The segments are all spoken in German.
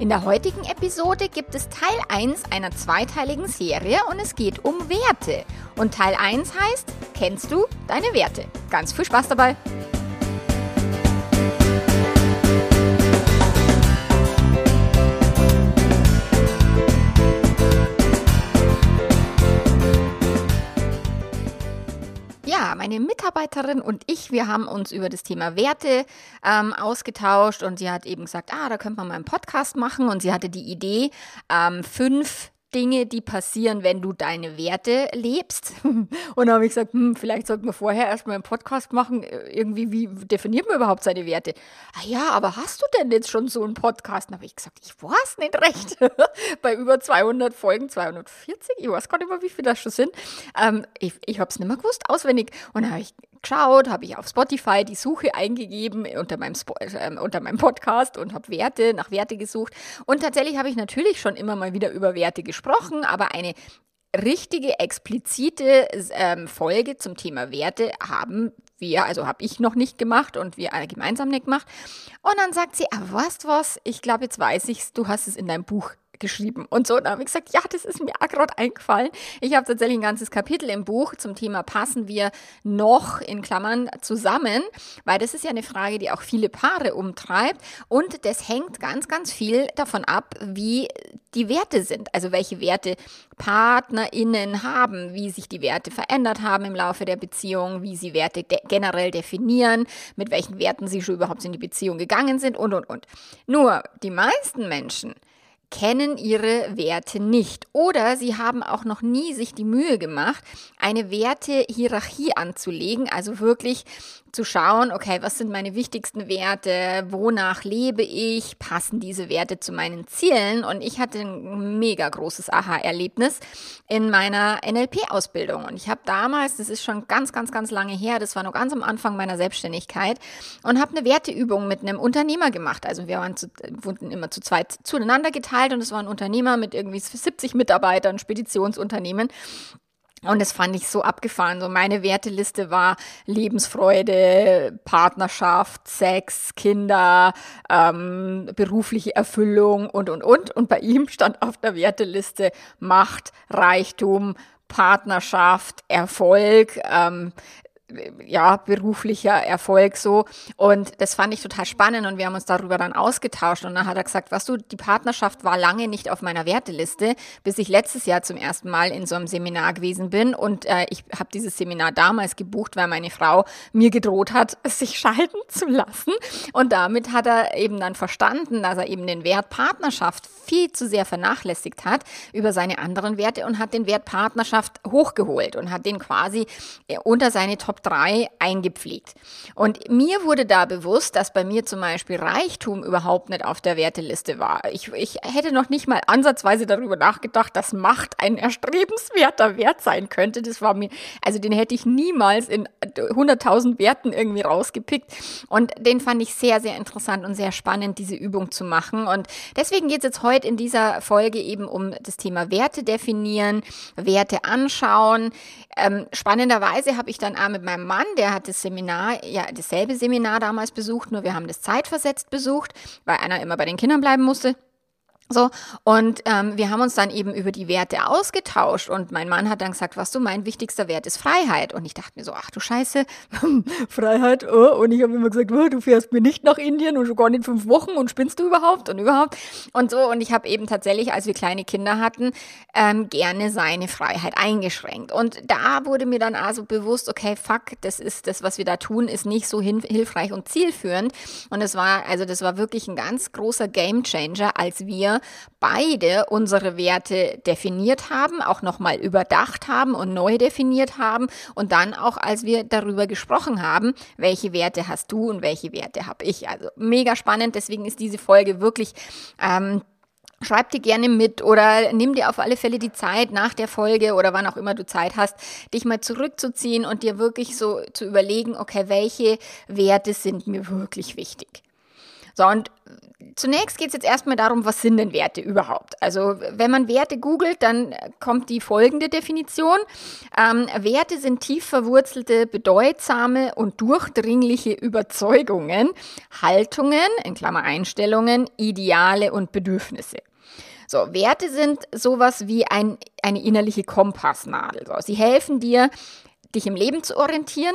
In der heutigen Episode gibt es Teil 1 einer zweiteiligen Serie und es geht um Werte. Und Teil 1 heißt, kennst du deine Werte? Ganz viel Spaß dabei! Ja, meine Mitarbeiterin und ich, wir haben uns über das Thema Werte ähm, ausgetauscht und sie hat eben gesagt, ah, da könnte man mal einen Podcast machen und sie hatte die Idee, ähm, fünf Dinge, die passieren, wenn du deine Werte lebst. Und dann habe ich gesagt, hm, vielleicht sollten wir vorher erstmal einen Podcast machen. Irgendwie, wie definiert man überhaupt seine Werte? Ah ja, aber hast du denn jetzt schon so einen Podcast? Dann habe ich gesagt, ich weiß nicht recht. Bei über 200 Folgen, 240, ich weiß gar nicht mehr, wie viele das schon sind. Ähm, ich ich habe es nicht mehr gewusst, auswendig. Und dann habe ich geschaut, habe ich auf Spotify die Suche eingegeben unter meinem, Spo äh, unter meinem Podcast und habe Werte, nach Werte gesucht. Und tatsächlich habe ich natürlich schon immer mal wieder über Werte gesprochen, aber eine richtige, explizite ähm, Folge zum Thema Werte haben wir, also habe ich noch nicht gemacht und wir alle gemeinsam nicht gemacht. Und dann sagt sie, aber weißt was, ich glaube, jetzt weiß ich's, du hast es in deinem Buch geschrieben. Und so, da habe ich gesagt, ja, das ist mir gerade eingefallen. Ich habe tatsächlich ein ganzes Kapitel im Buch zum Thema passen wir noch in Klammern zusammen, weil das ist ja eine Frage, die auch viele Paare umtreibt. Und das hängt ganz, ganz viel davon ab, wie die Werte sind. Also welche Werte PartnerInnen haben, wie sich die Werte verändert haben im Laufe der Beziehung, wie sie Werte de generell definieren, mit welchen Werten sie schon überhaupt in die Beziehung gegangen sind und, und, und. Nur die meisten Menschen kennen ihre Werte nicht. Oder sie haben auch noch nie sich die Mühe gemacht, eine Wertehierarchie anzulegen, also wirklich zu schauen, okay, was sind meine wichtigsten Werte, wonach lebe ich, passen diese Werte zu meinen Zielen? Und ich hatte ein mega großes Aha-Erlebnis in meiner NLP-Ausbildung und ich habe damals, das ist schon ganz, ganz, ganz lange her, das war noch ganz am Anfang meiner Selbstständigkeit und habe eine Werteübung mit einem Unternehmer gemacht, also wir waren zu, wurden immer zu zweit zueinander geteilt und es war ein Unternehmer mit irgendwie 70 Mitarbeitern, Speditionsunternehmen und das fand ich so abgefahren. So meine Werteliste war Lebensfreude, Partnerschaft, Sex, Kinder, ähm, berufliche Erfüllung und, und, und. Und bei ihm stand auf der Werteliste Macht, Reichtum, Partnerschaft, Erfolg, ähm, ja, beruflicher Erfolg so. Und das fand ich total spannend und wir haben uns darüber dann ausgetauscht. Und dann hat er gesagt, was du, die Partnerschaft war lange nicht auf meiner Werteliste, bis ich letztes Jahr zum ersten Mal in so einem Seminar gewesen bin. Und äh, ich habe dieses Seminar damals gebucht, weil meine Frau mir gedroht hat, sich schalten zu lassen. Und damit hat er eben dann verstanden, dass er eben den Wert Partnerschaft viel zu sehr vernachlässigt hat über seine anderen Werte und hat den Wert Partnerschaft hochgeholt und hat den quasi äh, unter seine Top 3 eingepflegt. Und mir wurde da bewusst, dass bei mir zum Beispiel Reichtum überhaupt nicht auf der Werteliste war. Ich, ich hätte noch nicht mal ansatzweise darüber nachgedacht, dass Macht ein erstrebenswerter Wert sein könnte. Das war mir, also den hätte ich niemals in 100.000 Werten irgendwie rausgepickt. Und den fand ich sehr, sehr interessant und sehr spannend, diese Übung zu machen. Und deswegen geht es jetzt heute in dieser Folge eben um das Thema Werte definieren, Werte anschauen. Ähm, spannenderweise habe ich dann auch mit meinem Mann, der hat das Seminar, ja, dasselbe Seminar damals besucht, nur wir haben das zeitversetzt besucht, weil einer immer bei den Kindern bleiben musste. So, und ähm, wir haben uns dann eben über die Werte ausgetauscht und mein Mann hat dann gesagt, was du, mein wichtigster Wert ist Freiheit. Und ich dachte mir so, ach du Scheiße, Freiheit, oh. und ich habe immer gesagt, oh, du fährst mir nicht nach Indien und schon gar nicht fünf Wochen und spinnst du überhaupt und überhaupt und so. Und ich habe eben tatsächlich, als wir kleine Kinder hatten, ähm, gerne seine Freiheit eingeschränkt. Und da wurde mir dann also bewusst, okay, fuck, das ist das, was wir da tun, ist nicht so hilfreich und zielführend. Und es war, also das war wirklich ein ganz großer Gamechanger, als wir beide unsere Werte definiert haben, auch nochmal überdacht haben und neu definiert haben und dann auch, als wir darüber gesprochen haben, welche Werte hast du und welche Werte habe ich. Also mega spannend, deswegen ist diese Folge wirklich ähm, Schreib dir gerne mit oder nimm dir auf alle Fälle die Zeit nach der Folge oder wann auch immer du Zeit hast, dich mal zurückzuziehen und dir wirklich so zu überlegen, okay, welche Werte sind mir wirklich wichtig. So, und zunächst geht es jetzt erstmal darum, was sind denn Werte überhaupt? Also, wenn man Werte googelt, dann kommt die folgende Definition. Ähm, Werte sind tief verwurzelte, bedeutsame und durchdringliche Überzeugungen, Haltungen, in Klammer Einstellungen, Ideale und Bedürfnisse. So, Werte sind sowas wie ein, eine innerliche Kompassnadel. So, sie helfen dir, dich im Leben zu orientieren.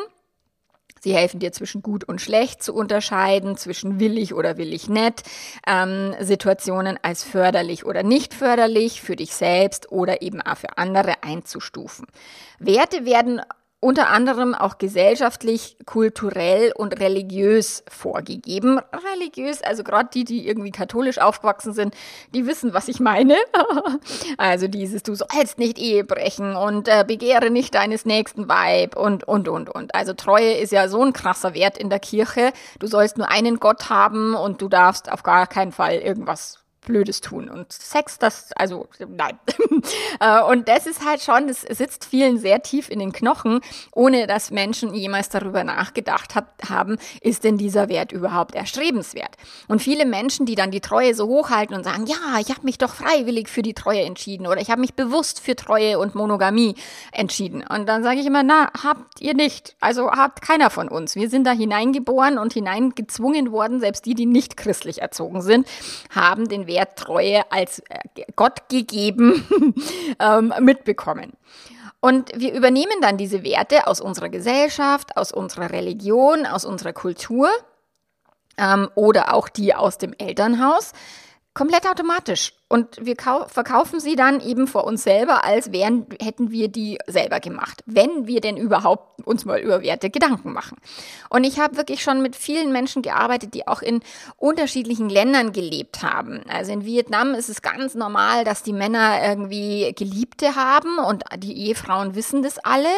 Sie helfen dir zwischen gut und schlecht zu unterscheiden, zwischen willig oder willig nett, ähm, Situationen als förderlich oder nicht förderlich für dich selbst oder eben auch für andere einzustufen. Werte werden unter anderem auch gesellschaftlich, kulturell und religiös vorgegeben. Religiös, also gerade die, die irgendwie katholisch aufgewachsen sind, die wissen, was ich meine. also dieses, du sollst nicht Ehe brechen und äh, begehre nicht deines nächsten Weib und, und, und, und. Also Treue ist ja so ein krasser Wert in der Kirche. Du sollst nur einen Gott haben und du darfst auf gar keinen Fall irgendwas Blödes tun. Und Sex, das, also nein. Äh, und das ist halt schon, das sitzt vielen sehr tief in den Knochen, ohne dass Menschen jemals darüber nachgedacht hab, haben, ist denn dieser Wert überhaupt erstrebenswert? Und viele Menschen, die dann die Treue so hochhalten und sagen, ja, ich habe mich doch freiwillig für die Treue entschieden oder ich habe mich bewusst für Treue und Monogamie entschieden. Und dann sage ich immer, na, habt ihr nicht. Also habt keiner von uns. Wir sind da hineingeboren und hineingezwungen worden, selbst die, die nicht christlich erzogen sind, haben den Wert der Treue als äh, Gott gegeben ähm, mitbekommen. Und wir übernehmen dann diese Werte aus unserer Gesellschaft, aus unserer Religion, aus unserer Kultur ähm, oder auch die aus dem Elternhaus komplett automatisch. Und wir verkaufen sie dann eben vor uns selber, als wären, hätten wir die selber gemacht, wenn wir denn überhaupt uns mal über Werte Gedanken machen. Und ich habe wirklich schon mit vielen Menschen gearbeitet, die auch in unterschiedlichen Ländern gelebt haben. Also in Vietnam ist es ganz normal, dass die Männer irgendwie Geliebte haben und die Ehefrauen wissen das alle.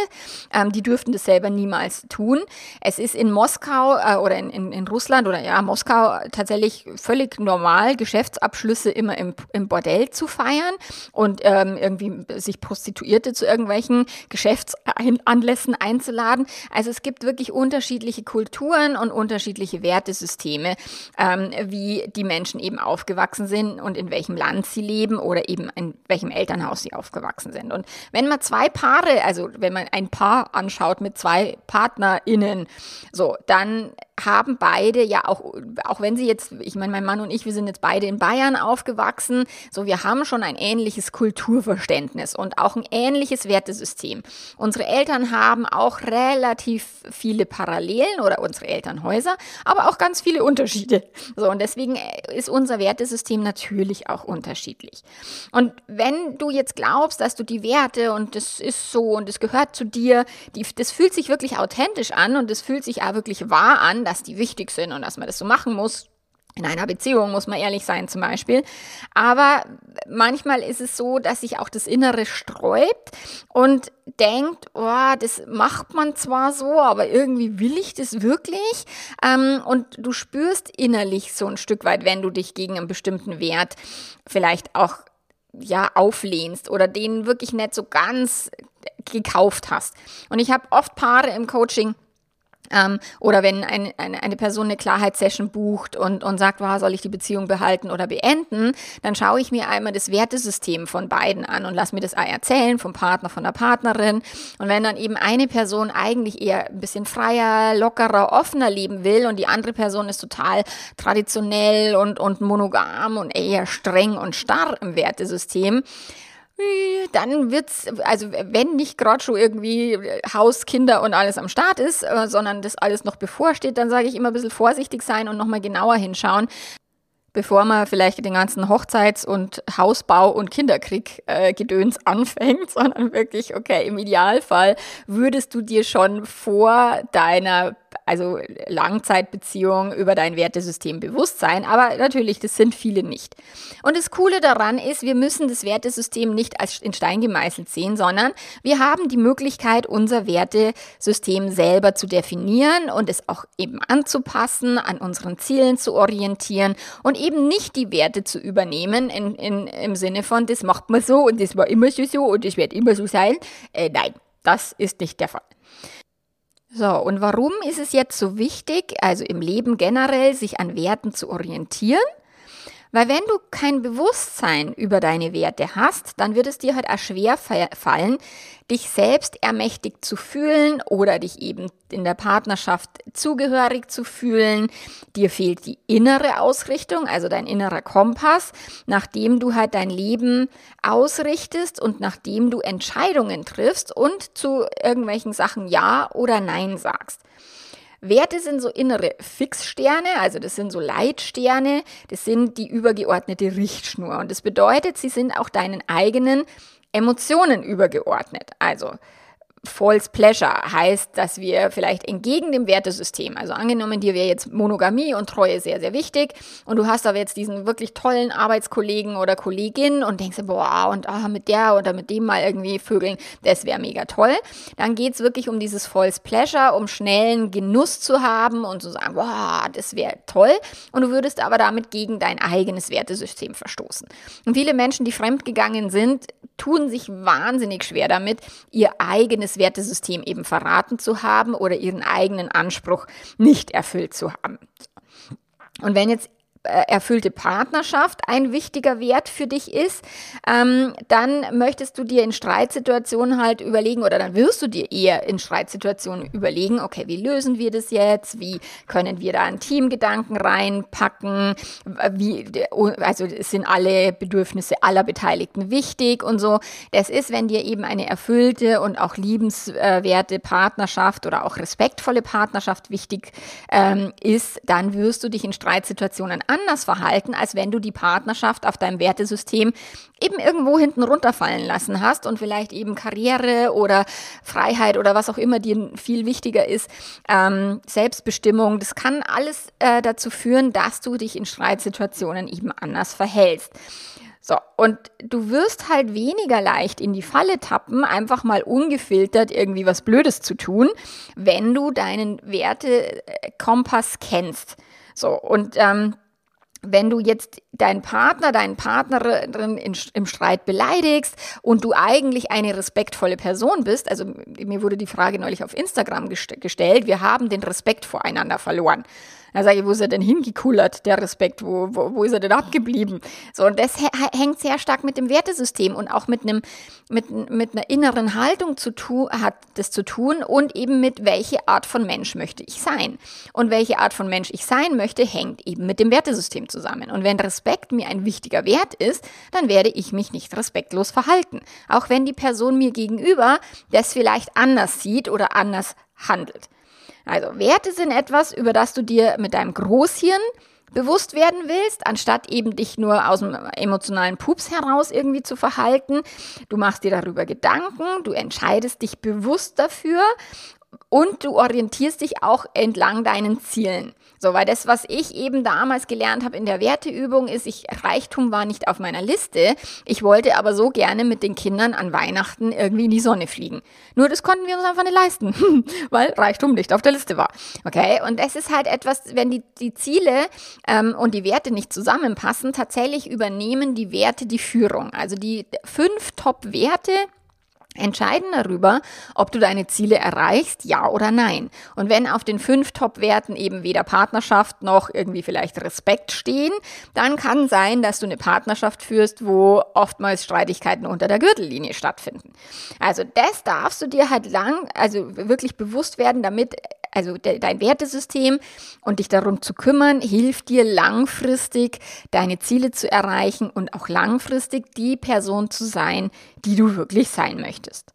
Ähm, die dürften das selber niemals tun. Es ist in Moskau äh, oder in, in, in Russland oder ja, Moskau tatsächlich völlig normal, Geschäftsabschlüsse immer im, im im Bordell zu feiern und ähm, irgendwie sich Prostituierte zu irgendwelchen Geschäftsanlässen einzuladen. Also es gibt wirklich unterschiedliche Kulturen und unterschiedliche Wertesysteme, ähm, wie die Menschen eben aufgewachsen sind und in welchem Land sie leben oder eben in welchem Elternhaus sie aufgewachsen sind. Und wenn man zwei Paare, also wenn man ein Paar anschaut mit zwei PartnerInnen, so, dann haben beide ja auch, auch wenn sie jetzt, ich meine, mein Mann und ich, wir sind jetzt beide in Bayern aufgewachsen, so wir haben schon ein ähnliches Kulturverständnis und auch ein ähnliches Wertesystem. Unsere Eltern haben auch relativ viele Parallelen oder unsere Elternhäuser, aber auch ganz viele Unterschiede. So und deswegen ist unser Wertesystem natürlich auch unterschiedlich. Und wenn du jetzt glaubst, dass du die Werte und das ist so und es gehört zu dir, die, das fühlt sich wirklich authentisch an und es fühlt sich auch wirklich wahr an, dass die wichtig sind und dass man das so machen muss. In einer Beziehung muss man ehrlich sein zum Beispiel. Aber manchmal ist es so, dass sich auch das Innere sträubt und denkt, oh, das macht man zwar so, aber irgendwie will ich das wirklich. Ähm, und du spürst innerlich so ein Stück weit, wenn du dich gegen einen bestimmten Wert vielleicht auch ja auflehnst oder den wirklich nicht so ganz gekauft hast. Und ich habe oft Paare im Coaching, ähm, oder wenn ein, eine, eine Person eine Klarheitssession bucht und, und sagt, wow, soll ich die Beziehung behalten oder beenden, dann schaue ich mir einmal das Wertesystem von beiden an und lass mir das erzählen vom Partner, von der Partnerin. Und wenn dann eben eine Person eigentlich eher ein bisschen freier, lockerer, offener leben will und die andere Person ist total traditionell und, und monogam und eher streng und starr im Wertesystem, dann wird's, also wenn nicht gerade schon irgendwie Haus, Kinder und alles am Start ist, äh, sondern das alles noch bevorsteht, dann sage ich immer ein bisschen vorsichtig sein und nochmal genauer hinschauen, bevor man vielleicht den ganzen Hochzeits- und Hausbau- und Kinderkrieg-Gedöns äh, anfängt, sondern wirklich, okay, im Idealfall würdest du dir schon vor deiner also Langzeitbeziehung über dein Wertesystem bewusst sein, aber natürlich, das sind viele nicht. Und das Coole daran ist, wir müssen das Wertesystem nicht als in Stein gemeißelt sehen, sondern wir haben die Möglichkeit, unser Wertesystem selber zu definieren und es auch eben anzupassen, an unseren Zielen zu orientieren und eben nicht die Werte zu übernehmen in, in, im Sinne von, das macht man so und das war immer so und das wird immer so sein. Äh, nein, das ist nicht der Fall. So, und warum ist es jetzt so wichtig, also im Leben generell, sich an Werten zu orientieren? Weil wenn du kein Bewusstsein über deine Werte hast, dann wird es dir halt auch schwer fallen, dich selbst ermächtigt zu fühlen oder dich eben in der Partnerschaft zugehörig zu fühlen. Dir fehlt die innere Ausrichtung, also dein innerer Kompass, nachdem du halt dein Leben ausrichtest und nachdem du Entscheidungen triffst und zu irgendwelchen Sachen Ja oder Nein sagst. Werte sind so innere Fixsterne, also das sind so Leitsterne, das sind die übergeordnete Richtschnur. Und das bedeutet, sie sind auch deinen eigenen Emotionen übergeordnet. Also False Pleasure heißt, dass wir vielleicht entgegen dem Wertesystem, also angenommen, dir wäre jetzt Monogamie und Treue sehr, sehr wichtig und du hast aber jetzt diesen wirklich tollen Arbeitskollegen oder Kollegin und denkst, boah, und ah, mit der oder mit dem mal irgendwie vögeln, das wäre mega toll. Dann geht's wirklich um dieses False Pleasure, um schnellen Genuss zu haben und zu sagen, boah, das wäre toll. Und du würdest aber damit gegen dein eigenes Wertesystem verstoßen. Und viele Menschen, die fremdgegangen sind, tun sich wahnsinnig schwer damit, ihr eigenes Wertesystem eben verraten zu haben oder ihren eigenen Anspruch nicht erfüllt zu haben. Und wenn jetzt erfüllte Partnerschaft ein wichtiger Wert für dich ist, ähm, dann möchtest du dir in Streitsituationen halt überlegen oder dann wirst du dir eher in Streitsituationen überlegen, okay, wie lösen wir das jetzt? Wie können wir da einen Teamgedanken reinpacken? Wie, also sind alle Bedürfnisse aller Beteiligten wichtig und so. Das ist, wenn dir eben eine erfüllte und auch liebenswerte Partnerschaft oder auch respektvolle Partnerschaft wichtig ähm, ist, dann wirst du dich in Streitsituationen anders verhalten, als wenn du die Partnerschaft auf deinem Wertesystem eben irgendwo hinten runterfallen lassen hast und vielleicht eben Karriere oder Freiheit oder was auch immer dir viel wichtiger ist, ähm, Selbstbestimmung. Das kann alles äh, dazu führen, dass du dich in Streitsituationen eben anders verhältst. So, und du wirst halt weniger leicht in die Falle tappen, einfach mal ungefiltert irgendwie was Blödes zu tun, wenn du deinen Wertekompass kennst. So, und ähm, wenn du jetzt deinen Partner, deinen Partnerin in, im Streit beleidigst und du eigentlich eine respektvolle Person bist, also mir wurde die Frage neulich auf Instagram gest gestellt, wir haben den Respekt voreinander verloren. Da sage ich, wo ist er denn hingekullert, der Respekt? Wo, wo, wo ist er denn abgeblieben? So, und das hängt sehr stark mit dem Wertesystem und auch mit einem, mit, mit einer inneren Haltung zu tun, hat das zu tun und eben mit welche Art von Mensch möchte ich sein. Und welche Art von Mensch ich sein möchte, hängt eben mit dem Wertesystem zusammen. Und wenn Respekt mir ein wichtiger Wert ist, dann werde ich mich nicht respektlos verhalten. Auch wenn die Person mir gegenüber das vielleicht anders sieht oder anders handelt. Also Werte sind etwas, über das du dir mit deinem Großhirn bewusst werden willst, anstatt eben dich nur aus dem emotionalen Pups heraus irgendwie zu verhalten. Du machst dir darüber Gedanken, du entscheidest dich bewusst dafür und du orientierst dich auch entlang deinen Zielen. So, weil das, was ich eben damals gelernt habe in der Werteübung, ist, ich, Reichtum war nicht auf meiner Liste. Ich wollte aber so gerne mit den Kindern an Weihnachten irgendwie in die Sonne fliegen. Nur das konnten wir uns einfach nicht leisten, weil Reichtum nicht auf der Liste war. Okay, und es ist halt etwas, wenn die, die Ziele ähm, und die Werte nicht zusammenpassen, tatsächlich übernehmen die Werte die Führung. Also die fünf Top-Werte, entscheiden darüber, ob du deine Ziele erreichst, ja oder nein. Und wenn auf den fünf Top-Werten eben weder Partnerschaft noch irgendwie vielleicht Respekt stehen, dann kann sein, dass du eine Partnerschaft führst, wo oftmals Streitigkeiten unter der Gürtellinie stattfinden. Also das darfst du dir halt lang, also wirklich bewusst werden, damit also de, dein Wertesystem und dich darum zu kümmern, hilft dir langfristig deine Ziele zu erreichen und auch langfristig die Person zu sein, die du wirklich sein möchtest.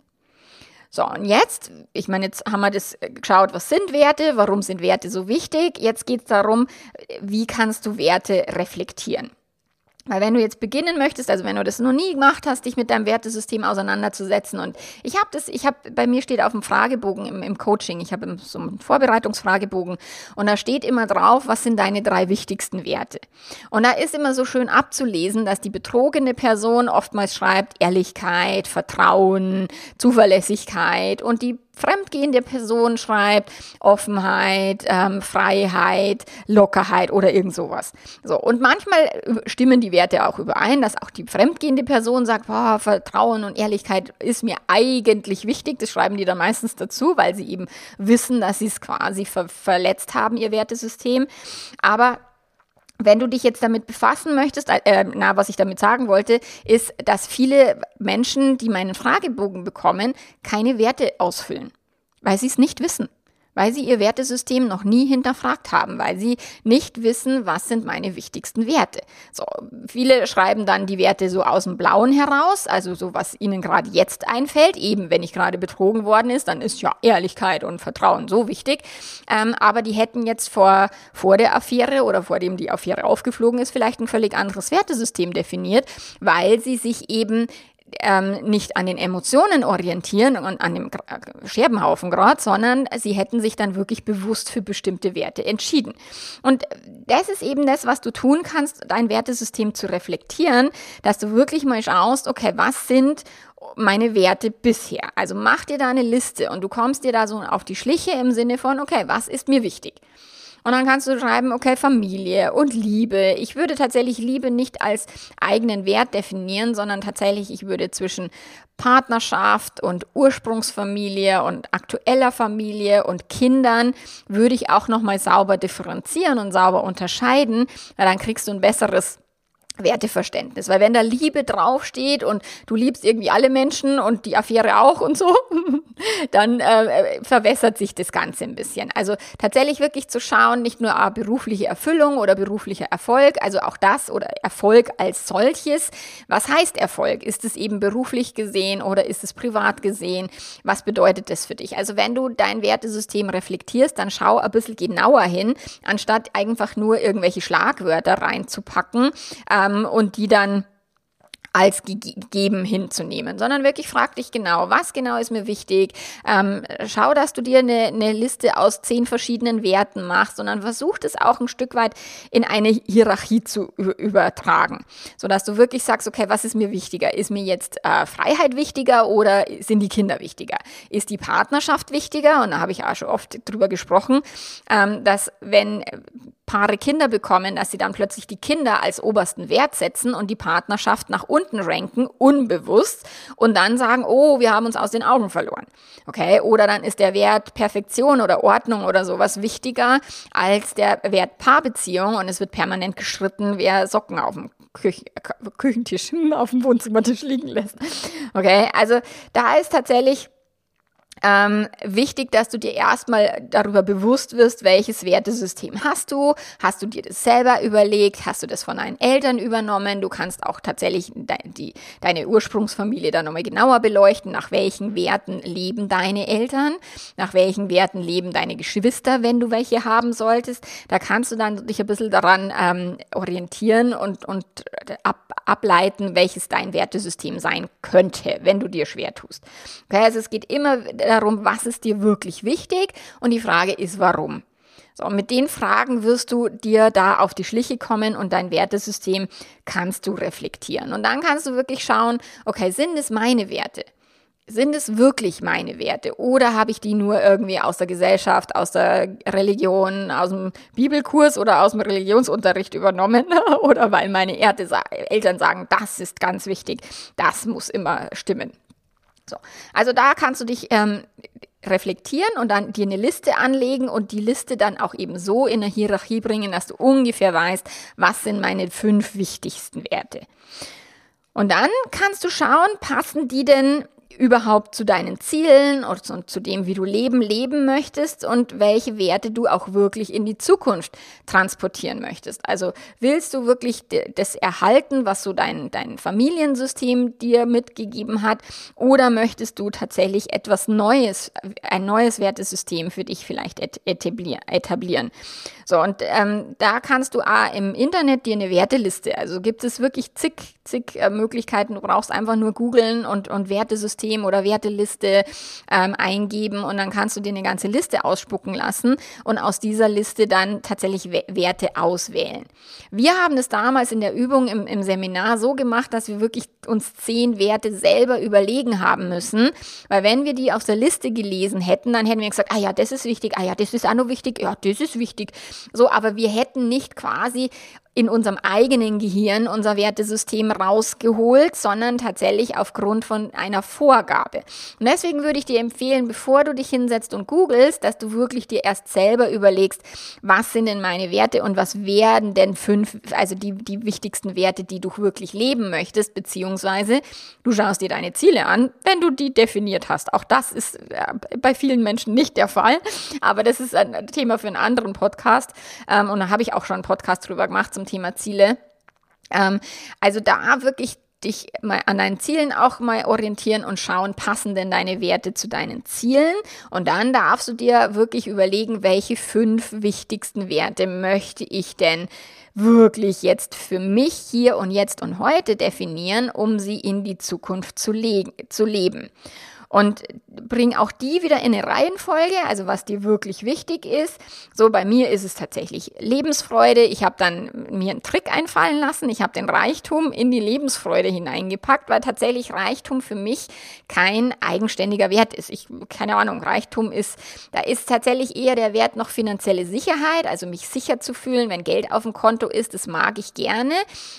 So, und jetzt, ich meine, jetzt haben wir das geschaut, was sind Werte, warum sind Werte so wichtig. Jetzt geht es darum, wie kannst du Werte reflektieren. Weil wenn du jetzt beginnen möchtest, also wenn du das noch nie gemacht hast, dich mit deinem Wertesystem auseinanderzusetzen und ich habe das, ich habe, bei mir steht auf dem Fragebogen im, im Coaching, ich habe so einen Vorbereitungsfragebogen und da steht immer drauf, was sind deine drei wichtigsten Werte. Und da ist immer so schön abzulesen, dass die betrogene Person oftmals schreibt Ehrlichkeit, Vertrauen, Zuverlässigkeit und die fremdgehende Person schreibt, Offenheit, ähm, Freiheit, Lockerheit oder irgend sowas. So, und manchmal stimmen die Werte auch überein, dass auch die fremdgehende Person sagt, boah, Vertrauen und Ehrlichkeit ist mir eigentlich wichtig. Das schreiben die dann meistens dazu, weil sie eben wissen, dass sie es quasi ver verletzt haben, ihr Wertesystem. Aber wenn du dich jetzt damit befassen möchtest, äh, na, was ich damit sagen wollte, ist, dass viele Menschen, die meinen Fragebogen bekommen, keine Werte ausfüllen, weil sie es nicht wissen weil sie ihr Wertesystem noch nie hinterfragt haben, weil sie nicht wissen, was sind meine wichtigsten Werte. So, viele schreiben dann die Werte so aus dem Blauen heraus, also so was ihnen gerade jetzt einfällt, eben wenn ich gerade betrogen worden ist, dann ist ja Ehrlichkeit und Vertrauen so wichtig. Ähm, aber die hätten jetzt vor, vor der Affäre oder vor dem die Affäre aufgeflogen ist, vielleicht ein völlig anderes Wertesystem definiert, weil sie sich eben ähm, nicht an den Emotionen orientieren und an dem Scherbenhaufen gerade, sondern sie hätten sich dann wirklich bewusst für bestimmte Werte entschieden. Und das ist eben das, was du tun kannst, dein Wertesystem zu reflektieren, dass du wirklich mal schaust, okay, was sind meine Werte bisher? Also mach dir da eine Liste und du kommst dir da so auf die Schliche im Sinne von, okay, was ist mir wichtig? Und dann kannst du schreiben, okay, Familie und Liebe. Ich würde tatsächlich Liebe nicht als eigenen Wert definieren, sondern tatsächlich, ich würde zwischen Partnerschaft und Ursprungsfamilie und aktueller Familie und Kindern würde ich auch nochmal sauber differenzieren und sauber unterscheiden, weil dann kriegst du ein besseres Werteverständnis. Weil wenn da Liebe draufsteht und du liebst irgendwie alle Menschen und die Affäre auch und so, dann äh, verwässert sich das Ganze ein bisschen. Also tatsächlich wirklich zu schauen, nicht nur ah, berufliche Erfüllung oder beruflicher Erfolg, also auch das oder Erfolg als solches. Was heißt Erfolg? Ist es eben beruflich gesehen oder ist es privat gesehen? Was bedeutet das für dich? Also wenn du dein Wertesystem reflektierst, dann schau ein bisschen genauer hin, anstatt einfach nur irgendwelche Schlagwörter reinzupacken. Äh, ähm, und die dann als gegeben hinzunehmen, sondern wirklich frag dich genau, was genau ist mir wichtig. Ähm, schau, dass du dir eine, eine Liste aus zehn verschiedenen Werten machst, sondern versuch es auch ein Stück weit in eine Hierarchie zu übertragen, sodass du wirklich sagst, okay, was ist mir wichtiger? Ist mir jetzt äh, Freiheit wichtiger oder sind die Kinder wichtiger? Ist die Partnerschaft wichtiger? Und da habe ich auch schon oft drüber gesprochen, ähm, dass wenn Paare Kinder bekommen, dass sie dann plötzlich die Kinder als obersten Wert setzen und die Partnerschaft nach unten ranken, unbewusst, und dann sagen, oh, wir haben uns aus den Augen verloren. Okay? Oder dann ist der Wert Perfektion oder Ordnung oder sowas wichtiger als der Wert Paarbeziehung und es wird permanent geschritten, wer Socken auf dem Küch Küchentisch, auf dem Wohnzimmertisch liegen lässt. Okay? Also da ist tatsächlich ähm, wichtig, dass du dir erstmal darüber bewusst wirst, welches Wertesystem hast du. Hast du dir das selber überlegt? Hast du das von deinen Eltern übernommen? Du kannst auch tatsächlich de die, deine Ursprungsfamilie dann nochmal genauer beleuchten. Nach welchen Werten leben deine Eltern? Nach welchen Werten leben deine Geschwister, wenn du welche haben solltest? Da kannst du dann dich ein bisschen daran ähm, orientieren und, und ab, ableiten, welches dein Wertesystem sein könnte, wenn du dir schwer tust. Okay, also es geht immer darum, was ist dir wirklich wichtig und die Frage ist, warum. So, mit den Fragen wirst du dir da auf die Schliche kommen und dein Wertesystem kannst du reflektieren. Und dann kannst du wirklich schauen, okay, sind es meine Werte? Sind es wirklich meine Werte oder habe ich die nur irgendwie aus der Gesellschaft, aus der Religion, aus dem Bibelkurs oder aus dem Religionsunterricht übernommen oder weil meine Eltern sagen, das ist ganz wichtig, das muss immer stimmen. So, also da kannst du dich ähm, reflektieren und dann dir eine Liste anlegen und die Liste dann auch eben so in eine Hierarchie bringen, dass du ungefähr weißt, was sind meine fünf wichtigsten Werte. Und dann kannst du schauen, passen die denn überhaupt zu deinen Zielen zu, zu, dem, wie du Leben leben möchtest und welche Werte du auch wirklich in die Zukunft transportieren möchtest. Also willst du wirklich das erhalten, was so dein, dein Familiensystem dir mitgegeben hat oder möchtest du tatsächlich etwas Neues, ein neues Wertesystem für dich vielleicht etablieren? So, und ähm, da kannst du A, im Internet dir eine Werteliste, also gibt es wirklich zig, zig äh, Möglichkeiten, du brauchst einfach nur googeln und, und Wertesystem oder Werteliste ähm, eingeben und dann kannst du dir eine ganze Liste ausspucken lassen und aus dieser Liste dann tatsächlich Werte auswählen. Wir haben es damals in der Übung im, im Seminar so gemacht, dass wir wirklich uns zehn Werte selber überlegen haben müssen, weil wenn wir die auf der Liste gelesen hätten, dann hätten wir gesagt, ah ja, das ist wichtig, ah ja, das ist auch noch wichtig, ja, das ist wichtig. So, aber wir hätten nicht quasi in unserem eigenen Gehirn unser Wertesystem rausgeholt, sondern tatsächlich aufgrund von einer Vorgabe. Und deswegen würde ich dir empfehlen, bevor du dich hinsetzt und googelst, dass du wirklich dir erst selber überlegst, was sind denn meine Werte und was werden denn fünf, also die, die wichtigsten Werte, die du wirklich leben möchtest, beziehungsweise du schaust dir deine Ziele an, wenn du die definiert hast. Auch das ist äh, bei vielen Menschen nicht der Fall, aber das ist ein Thema für einen anderen Podcast. Ähm, und da habe ich auch schon einen Podcast drüber gemacht zum Thema Ziele. Ähm, also da wirklich dich mal an deinen Zielen auch mal orientieren und schauen, passen denn deine Werte zu deinen Zielen? Und dann darfst du dir wirklich überlegen, welche fünf wichtigsten Werte möchte ich denn wirklich jetzt für mich hier und jetzt und heute definieren, um sie in die Zukunft zu, zu leben und bring auch die wieder in eine Reihenfolge, also was dir wirklich wichtig ist. So bei mir ist es tatsächlich Lebensfreude. Ich habe dann mir einen Trick einfallen lassen. Ich habe den Reichtum in die Lebensfreude hineingepackt, weil tatsächlich Reichtum für mich kein eigenständiger Wert ist. Ich keine Ahnung, Reichtum ist, da ist tatsächlich eher der Wert noch finanzielle Sicherheit, also mich sicher zu fühlen, wenn Geld auf dem Konto ist, das mag ich gerne.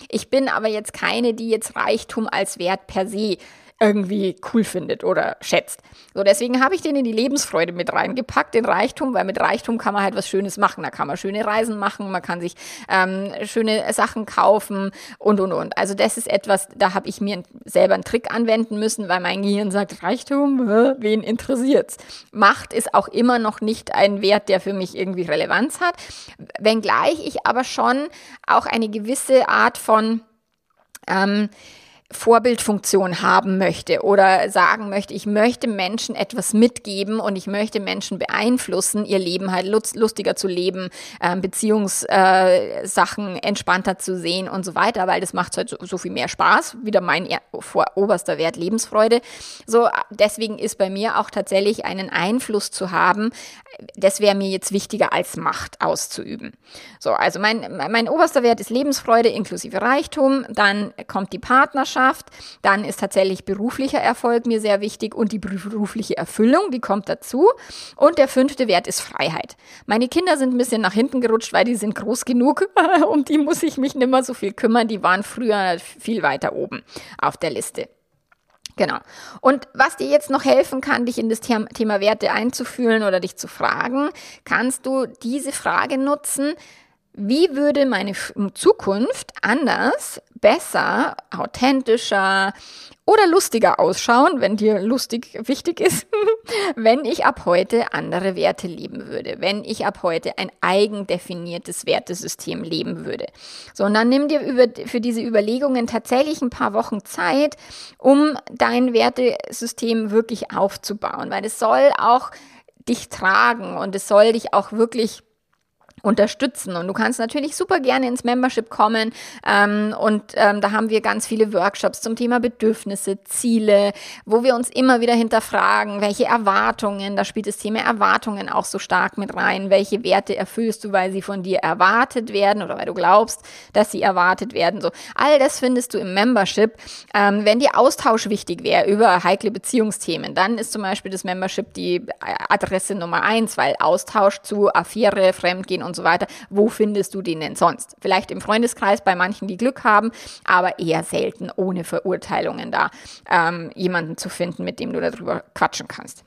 Ich bin aber jetzt keine, die jetzt Reichtum als Wert per se irgendwie cool findet oder schätzt. So, deswegen habe ich den in die Lebensfreude mit reingepackt, den Reichtum, weil mit Reichtum kann man halt was Schönes machen. Da kann man schöne Reisen machen, man kann sich ähm, schöne Sachen kaufen und und und. Also das ist etwas, da habe ich mir selber einen Trick anwenden müssen, weil mein Gehirn sagt, Reichtum, wen interessiert's? Macht ist auch immer noch nicht ein Wert, der für mich irgendwie Relevanz hat, wenngleich ich aber schon auch eine gewisse Art von ähm, Vorbildfunktion haben möchte oder sagen möchte, ich möchte Menschen etwas mitgeben und ich möchte Menschen beeinflussen, ihr Leben halt lustiger zu leben, äh, Beziehungssachen äh, entspannter zu sehen und so weiter, weil das macht halt so, so viel mehr Spaß. Wieder mein oberster Wert Lebensfreude. So, deswegen ist bei mir auch tatsächlich einen Einfluss zu haben, das wäre mir jetzt wichtiger als Macht auszuüben. So, also mein, mein oberster Wert ist Lebensfreude inklusive Reichtum, dann kommt die Partnerschaft, dann ist tatsächlich beruflicher Erfolg mir sehr wichtig und die berufliche Erfüllung, die kommt dazu. Und der fünfte Wert ist Freiheit. Meine Kinder sind ein bisschen nach hinten gerutscht, weil die sind groß genug, um die muss ich mich nicht mehr so viel kümmern, die waren früher viel weiter oben auf der Liste. Genau. Und was dir jetzt noch helfen kann, dich in das Thema Werte einzufühlen oder dich zu fragen, kannst du diese Frage nutzen, wie würde meine Zukunft anders, besser, authentischer, oder lustiger ausschauen, wenn dir lustig wichtig ist, wenn ich ab heute andere Werte leben würde, wenn ich ab heute ein eigendefiniertes Wertesystem leben würde. So, und dann nimm dir über, für diese Überlegungen tatsächlich ein paar Wochen Zeit, um dein Wertesystem wirklich aufzubauen, weil es soll auch dich tragen und es soll dich auch wirklich unterstützen. Und du kannst natürlich super gerne ins Membership kommen. Ähm, und ähm, da haben wir ganz viele Workshops zum Thema Bedürfnisse, Ziele, wo wir uns immer wieder hinterfragen, welche Erwartungen, da spielt das Thema Erwartungen auch so stark mit rein. Welche Werte erfüllst du, weil sie von dir erwartet werden oder weil du glaubst, dass sie erwartet werden. So, all das findest du im Membership. Ähm, wenn dir Austausch wichtig wäre über heikle Beziehungsthemen, dann ist zum Beispiel das Membership die Adresse Nummer eins, weil Austausch zu Affäre, Fremdgehen und so weiter. Wo findest du den denn sonst? Vielleicht im Freundeskreis bei manchen, die Glück haben, aber eher selten ohne Verurteilungen da ähm, jemanden zu finden, mit dem du darüber quatschen kannst.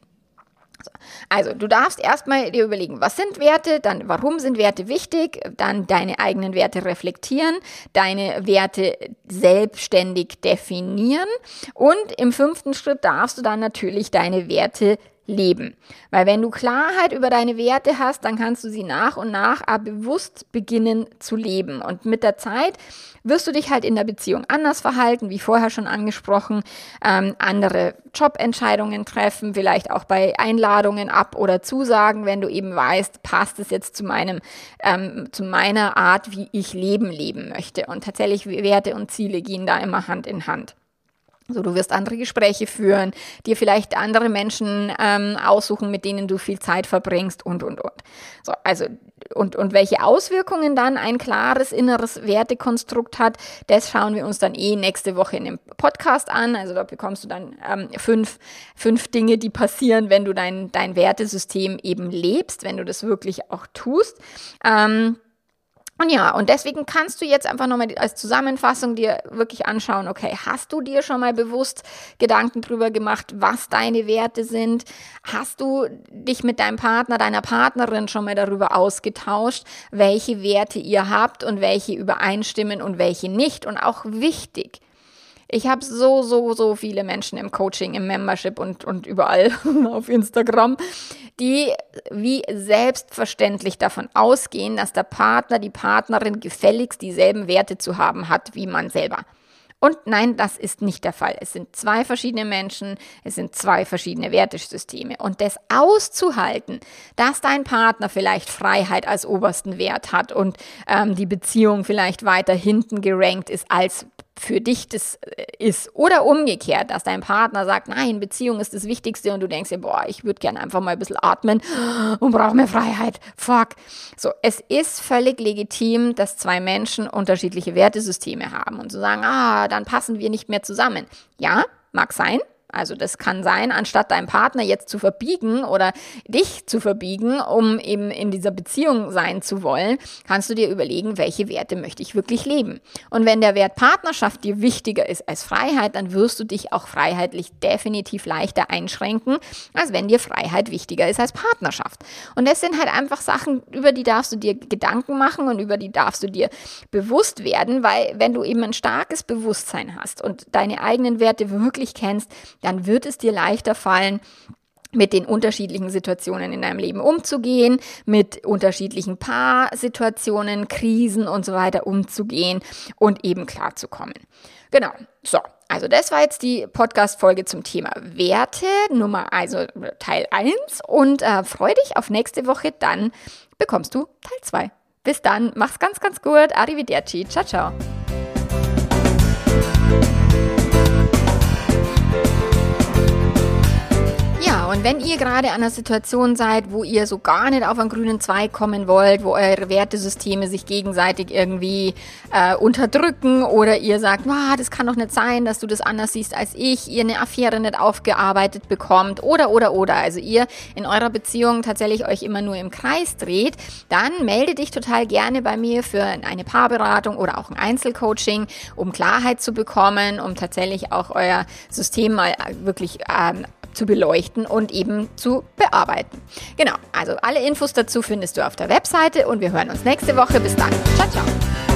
Also, du darfst erstmal dir überlegen, was sind Werte, dann warum sind Werte wichtig, dann deine eigenen Werte reflektieren, deine Werte selbstständig definieren und im fünften Schritt darfst du dann natürlich deine Werte leben. Weil wenn du Klarheit über deine Werte hast, dann kannst du sie nach und nach bewusst beginnen zu leben. Und mit der Zeit wirst du dich halt in der Beziehung anders verhalten, wie vorher schon angesprochen, ähm, andere Jobentscheidungen treffen, vielleicht auch bei Einladungen ab oder Zusagen, wenn du eben weißt, passt es jetzt zu meinem, ähm, zu meiner Art, wie ich Leben leben möchte. Und tatsächlich Werte und Ziele gehen da immer Hand in Hand. So, du wirst andere Gespräche führen, dir vielleicht andere Menschen ähm, aussuchen, mit denen du viel Zeit verbringst und, und, und. So, also, und, und welche Auswirkungen dann ein klares inneres Wertekonstrukt hat, das schauen wir uns dann eh nächste Woche in dem Podcast an. Also da bekommst du dann ähm, fünf, fünf Dinge, die passieren, wenn du dein, dein Wertesystem eben lebst, wenn du das wirklich auch tust. Ähm, und ja, und deswegen kannst du jetzt einfach nochmal als Zusammenfassung dir wirklich anschauen, okay, hast du dir schon mal bewusst Gedanken drüber gemacht, was deine Werte sind? Hast du dich mit deinem Partner, deiner Partnerin schon mal darüber ausgetauscht, welche Werte ihr habt und welche übereinstimmen und welche nicht? Und auch wichtig, ich habe so, so, so viele Menschen im Coaching, im Membership und, und überall auf Instagram, die wie selbstverständlich davon ausgehen, dass der Partner, die Partnerin gefälligst dieselben Werte zu haben hat wie man selber. Und nein, das ist nicht der Fall. Es sind zwei verschiedene Menschen, es sind zwei verschiedene Wertesysteme. Und das auszuhalten, dass dein Partner vielleicht Freiheit als obersten Wert hat und ähm, die Beziehung vielleicht weiter hinten gerankt ist als für dich das äh, ist. Oder umgekehrt, dass dein Partner sagt, nein, Beziehung ist das Wichtigste und du denkst dir, boah, ich würde gerne einfach mal ein bisschen atmen und brauche mehr Freiheit. Fuck. So, es ist völlig legitim, dass zwei Menschen unterschiedliche Wertesysteme haben und zu so sagen, ah, dann passen wir nicht mehr zusammen. Ja, mag sein, also das kann sein, anstatt deinem Partner jetzt zu verbiegen oder dich zu verbiegen, um eben in dieser Beziehung sein zu wollen, kannst du dir überlegen, welche Werte möchte ich wirklich leben. Und wenn der Wert Partnerschaft dir wichtiger ist als Freiheit, dann wirst du dich auch freiheitlich definitiv leichter einschränken, als wenn dir Freiheit wichtiger ist als Partnerschaft. Und das sind halt einfach Sachen, über die darfst du dir Gedanken machen und über die darfst du dir bewusst werden, weil wenn du eben ein starkes Bewusstsein hast und deine eigenen Werte wirklich kennst, dann wird es dir leichter fallen, mit den unterschiedlichen Situationen in deinem Leben umzugehen, mit unterschiedlichen Paarsituationen, Krisen und so weiter umzugehen und eben klarzukommen. Genau. So. Also das war jetzt die Podcast-Folge zum Thema Werte, Nummer, also Teil 1 und äh, freu dich auf nächste Woche, dann bekommst du Teil 2. Bis dann, mach's ganz, ganz gut. Arrivederci. Ciao, ciao. Und wenn ihr gerade an einer Situation seid, wo ihr so gar nicht auf einen grünen Zweig kommen wollt, wo eure Wertesysteme sich gegenseitig irgendwie äh, unterdrücken oder ihr sagt, wow, das kann doch nicht sein, dass du das anders siehst als ich, ihr eine Affäre nicht aufgearbeitet bekommt oder oder oder, also ihr in eurer Beziehung tatsächlich euch immer nur im Kreis dreht, dann melde dich total gerne bei mir für eine Paarberatung oder auch ein Einzelcoaching, um Klarheit zu bekommen, um tatsächlich auch euer System mal wirklich ähm, zu beleuchten und eben zu bearbeiten. Genau, also alle Infos dazu findest du auf der Webseite und wir hören uns nächste Woche. Bis dann. Ciao, ciao.